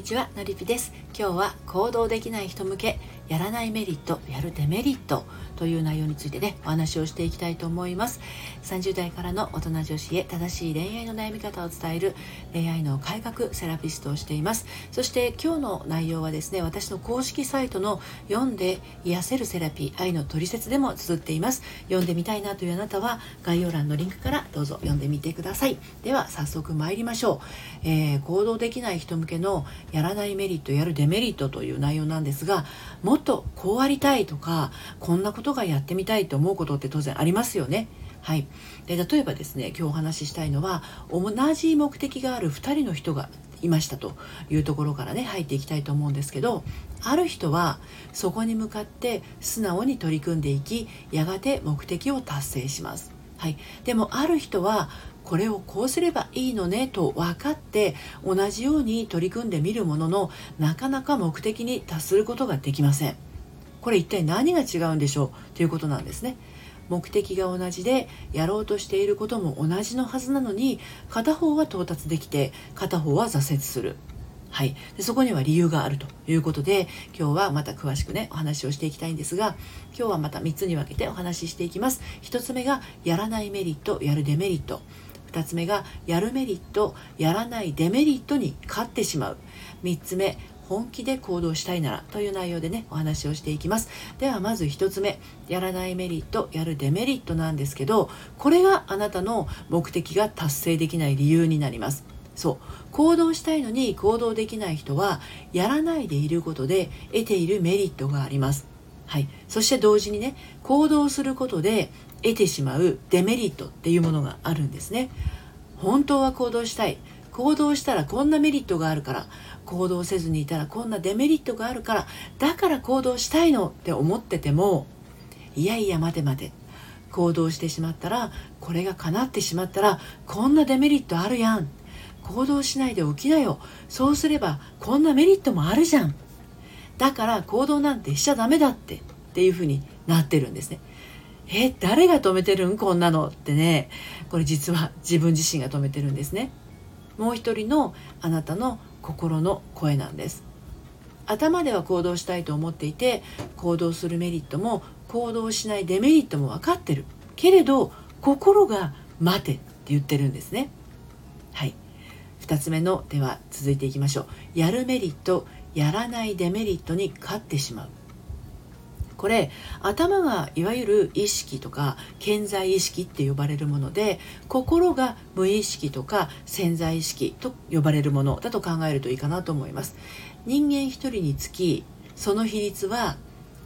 にちはのりぴです。今日は行動できない人向けやらないメリットやるデメリットという内容についてねお話をしていきたいと思います。30代からの大人女子へ正しい恋愛の悩み方を伝える恋愛の改革セラピストをしています。そして今日の内容はですね私の公式サイトの読んで癒せるセラピー愛のトリセツでも綴っています。読んでみたいなというあなたは概要欄のリンクからどうぞ読んでみてください。では早速参りましょう、えー、行動できない人向けのやらないメリットやるデメリットという内容なんですがもっとこうありたいとかこんなことがやってみたいと思うことって当然ありますよね。はい、で例えばですね今日お話ししたいのは同じ目的がある2人の人がいましたというところからね入っていきたいと思うんですけどある人はそこに向かって素直に取り組んでいきやがて目的を達成します。はい、でもある人はこれをこうすればいいのねと分かって同じように取り組んでみるもののなかなか目的に達することができません。これ一体何が違うんでしょう？ということなんですね。目的が同じでやろうとしていることも同じのはずなのに片方は到達できて片方は挫折する。はい、でそこには理由があるということで今日はまた詳しくねお話をしていきたいんですが今日はまた3つに分けてお話ししていきます。1つ目がやらないメリットやるデメリット。2つ目がやるメリットやらないデメリットに勝ってしまう。3つ目本気で行動したいならという内容でねお話をしていきます。ではまず1つ目。やらないメリットやるデメリットなんですけどこれがあなたの目的が達成できない理由になります。そう。行動したいのに行動できない人はやらないでいることで得ているメリットがあります。はい、そして同時にね行動することで得てしまうデメリットっていうものがあるんですね。本当は行動したい。行動したらこんなメリットがあるから。行動せずにいたらこんなデメリットがあるから。だから行動したいのって思っててもいやいや待て待て。行動してしまったらこれが叶ってしまったらこんなデメリットあるやん。行動しないで起きなよ。そうすればこんなメリットもあるじゃん。だから行動なんてしちゃダメだって。っていうふうになってるんですね。え誰が止めてるん？こんなのってね。これ実は自分自身が止めてるんですね。もう一人のあなたの心の声なんです。頭では行動したいと思っていて行動するメリットも行動しないデメリットも分かってる。けれど心が待てって言ってるんですね。はい。2つ目のでは続いていきましょう。やるメリットやらないデメリットに勝ってしまう。これ頭がいわゆる意識とか健在意識って呼ばれるもので心が無意識とか潜在意識と呼ばれるものだと考えるといいかなと思います。人間一人につきその比率は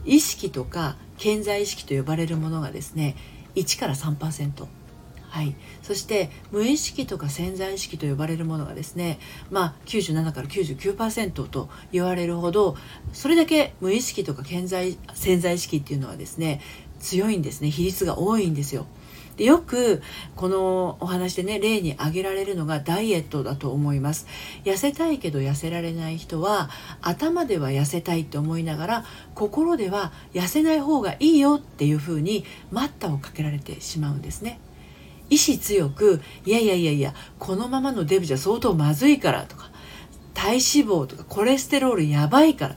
意識とか健在意識と呼ばれるものがですね1から3%はい、そして無意識とか潜在意識と呼ばれるものがですね、まあ、97から99%と言われるほどそれだけ無意識とか潜在潜在意識っていうのはですね強いんですね。比率が多いんですよ。でよくこのお話でね例に挙げられるのがダイエットだと思います。痩せたいけど痩せられない人は頭では痩せたいって思いながら心では痩せない方がいいよっていうふうに待ったをかけられてしまうんですね。意志強くいやいやいやいやこのままのデブじゃ相当まずいからとか体脂肪とかコレステロールやばいから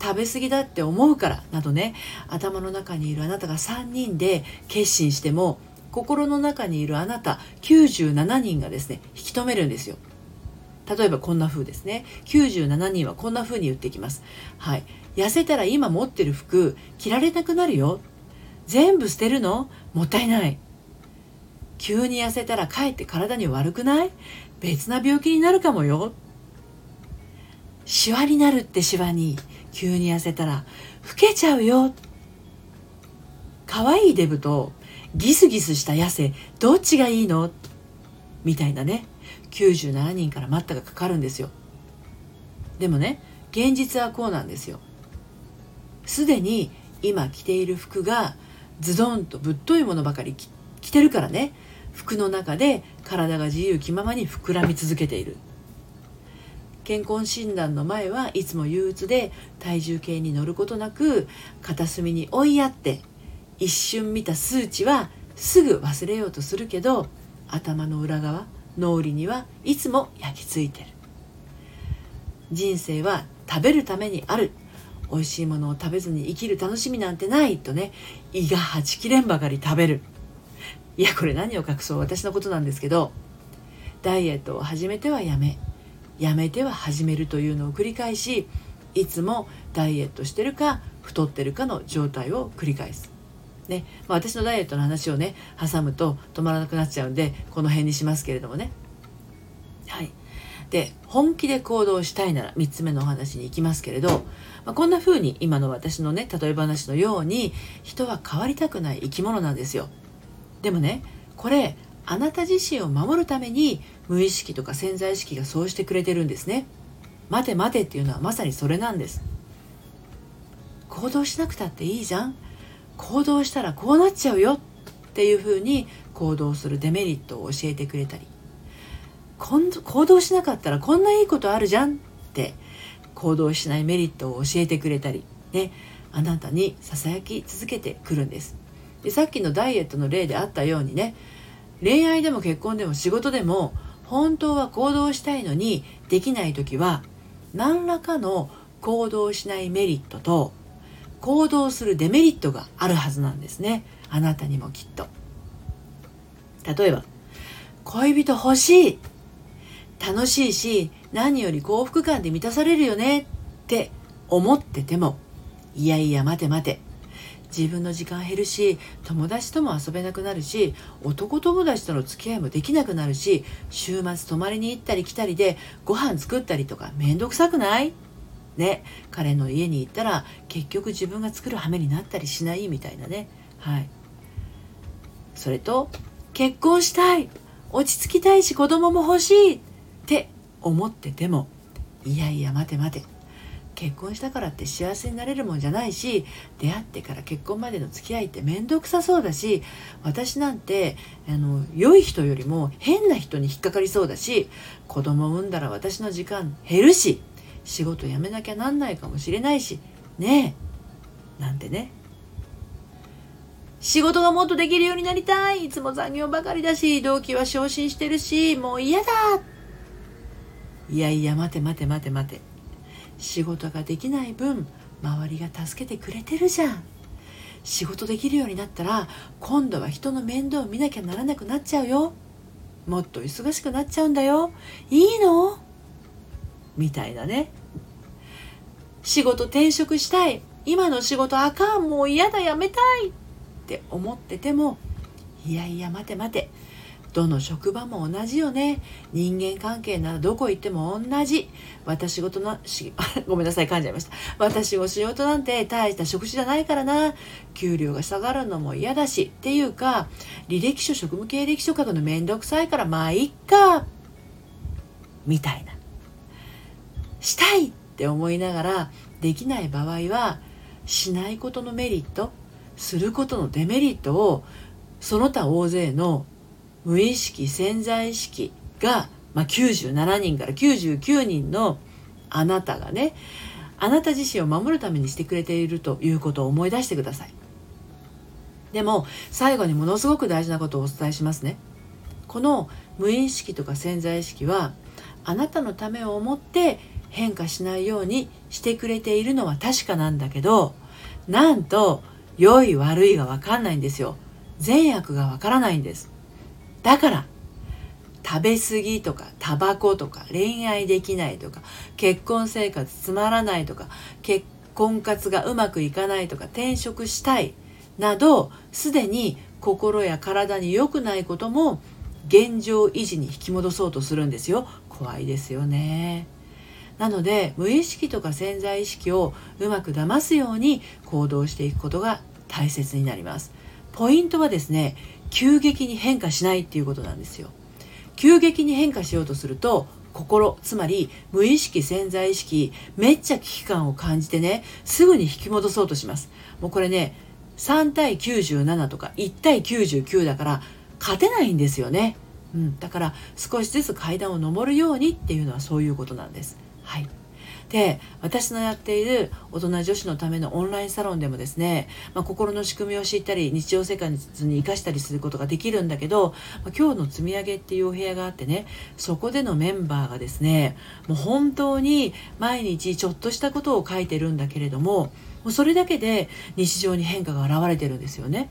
食べ過ぎだって思うからなどね頭の中にいるあなたが3人で決心しても心の中にいるあなた97人がですね引き止めるんですよ。例えばこんな風ですね。97人はこんな風に言ってきます。はい。痩せたら今持ってる服着られなくなるよ。全部捨てるの？もったいない。急に痩せたらかえって体に悪くない？別な病気になるかもよ。シワになるってシワに急に痩せたら老けちゃうよ。可愛いいデブとギスギスした痩せどっちがいいの？みたいなね。97人から待ったがかかるんですよ。でもね現実はこうなんですよ。すでに今着ている服がズドンとぶっといものばかり着着てるからね。服の中で体が自由気ままに膨らみ続けている。健康診断の前はいつも憂鬱で体重計に乗ることなく片隅に追いやって一瞬見た数値はすぐ忘れようとするけど頭の裏側脳裏にはいつも焼き付いてる。人生は食べるためにある。美味しいものを食べずに生きる楽しみなんてないとね胃がはちきれんばかり食べる。いやこれ何を隠そう私のことなんですけどダイエットを始めてはやめやめては始めるというのを繰り返しいつもダイエットしてるか太ってるかの状態を繰り返す。ねまあ、私のダイエットの話をね挟むと止まらなくなっちゃうんでこの辺にしますけれどもね。はい、で本気で行動したいなら3つ目のお話に行きますけれど、まあ、こんな風に今の私のね例え話のように人は変わりたくない生き物なんですよ。でもねこれあなた自身を守るために無意識とか潜在意識がそうしてくれてるんですね。待て待てっていうのはまさにそれなんです。行動しなくたっていいじゃん。行動したらこうなっちゃうよっていうふうに行動するデメリットを教えてくれたり。行動しなかったらこんないいことあるじゃんって行動しないメリットを教えてくれたり。ね。あなたにささやき続けてくるんです。でさっきのダイエットの例であったようにね恋愛でも結婚でも仕事でも本当は行動したいのにできない時は何らかの行動しないメリットと行動するデメリットがあるはずなんですね。あなたにもきっと。例えば恋人欲しい楽しいし何より幸福感で満たされるよねって思っててもいやいや待て待て自分の時間減るし友達とも遊べなくなるし男友達との付き合いもできなくなるし週末泊まりに行ったり来たりでご飯作ったりとかめんどくさくない？ね。彼の家に行ったら結局自分が作る羽目になったりしないみたいなね。はい。それと結婚したい。落ち着きたいし子供も欲しいって思っててもいやいや待て待て。結婚したからって幸せになれるもんじゃないし出会ってから結婚までの付き合いって面倒くさそうだし私なんてあの良い人よりも変な人に引っかかりそうだし子供産んだら私の時間減るし仕事辞めなきゃなんないかもしれないしねえなんてね。仕事がもっとできるようになりたい。いつも残業ばかりだし同期は昇進してるしもう嫌だ。いやいや待て待て待て待て。仕事ができない分周りが助けてくれてるじゃん。仕事できるようになったら今度は人の面倒を見なきゃならなくなっちゃうよ。もっと忙しくなっちゃうんだよ。いいの？みたいなね。仕事転職したい。今の仕事あかん。もう嫌だやめたい。って思っててもいやいや待て待て。どの職場も同じよね。人間関係ならどこ行っても同じ。私事のし ごめんなさい噛んじゃいました。私も仕事なんて大した職種じゃないからな。給料が下がるのも嫌だし。っていうか履歴書職務経歴書書くのめんどくさいからまあいっか。みたいな。したいって思いながらできない場合はしないことのメリットすることのデメリットをその他大勢の無意識潜在意識が、まあ、97人から99人のあなたがねあなた自身を守るためにしてくれているということを思い出してください。でも最後にものすごく大事なことをお伝えしますね。この無意識とか潜在意識はあなたのためを思って変化しないようにしてくれているのは確かなんだけどなんと良い悪いが分かんないんですよ。善悪が分からないんです。だから食べ過ぎとかタバコとか恋愛できないとか結婚生活つまらないとか結婚活がうまくいかないとか転職したいなどすでに心や体に良くないことも現状維持に引き戻そうとするんですよ。怖いですよね。なので無意識とか潜在意識をうまく騙すように行動していくことが大切になります。ポイントはですね急激に変化しないっていうことなんですよ。急激に変化しようとすると心つまり無意識潜在意識めっちゃ危機感を感じてねすぐに引き戻そうとします。もうこれね3対97とか1対99だから勝てないんですよね、うん、だから少しずつ階段を上るようにっていうのはそういうことなんです。はい、で私のやっている大人女子のためのオンラインサロンでもですね、まあ、心の仕組みを知ったり日常生活に生かしたりすることができるんだけど、まあ、今日の積み上げっていうお部屋があってねそこでのメンバーがですねもう本当に毎日ちょっとしたことを書いてるんだけれどももうそれだけで日常に変化が現れてるんですよね。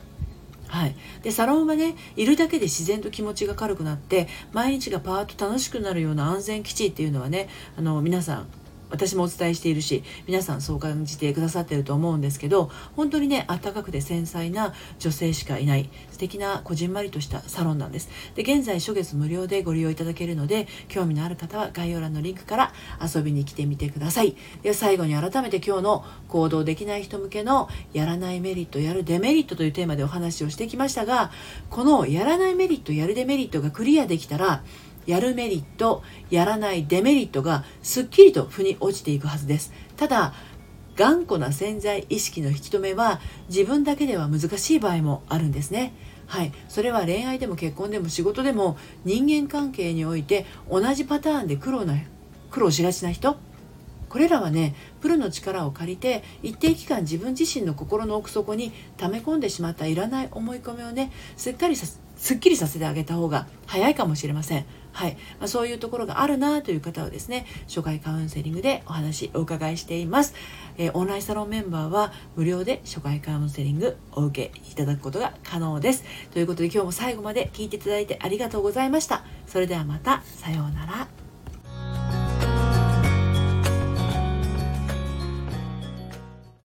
はい、でサロンはねいるだけで自然と気持ちが軽くなって毎日がパーッと楽しくなるような安全基地っていうのはねあの皆さん私もお伝えしているし皆さんそう感じてくださってると思うんですけど本当にねあったかくて繊細な女性しかいない素敵なこじんまりとしたサロンなんです。で現在初月無料でご利用いただけるので興味のある方は概要欄のリンクから遊びに来てみてください。では最後に改めて今日の行動できない人向けのやらないメリットやるデメリットというテーマでお話をしてきましたがこのやらないメリットやるデメリットがクリアできたらやるメリットやらないデメリットがすっきりと腑に落ちていくはずです。ただ頑固な潜在意識の引き止めは自分だけでは難しい場合もあるんですね。はい。それは恋愛でも結婚でも仕事でも人間関係において同じパターンで苦労な苦労しがちな人。これらはねプロの力を借りて一定期間自分自身の心の奥底に溜め込んでしまったいらない思い込みをねすっかりさすっきりさせてあげた方が早いかもしれません。はい。まあ、そういうところがあるなという方はですね、初回カウンセリングでお話お伺いしています。えー、オンラインサロンメンバーは無料で初回カウンセリングお受けいただくことが可能です。ということで今日も最後まで聞いていただいてありがとうございました。それではまた、さようなら。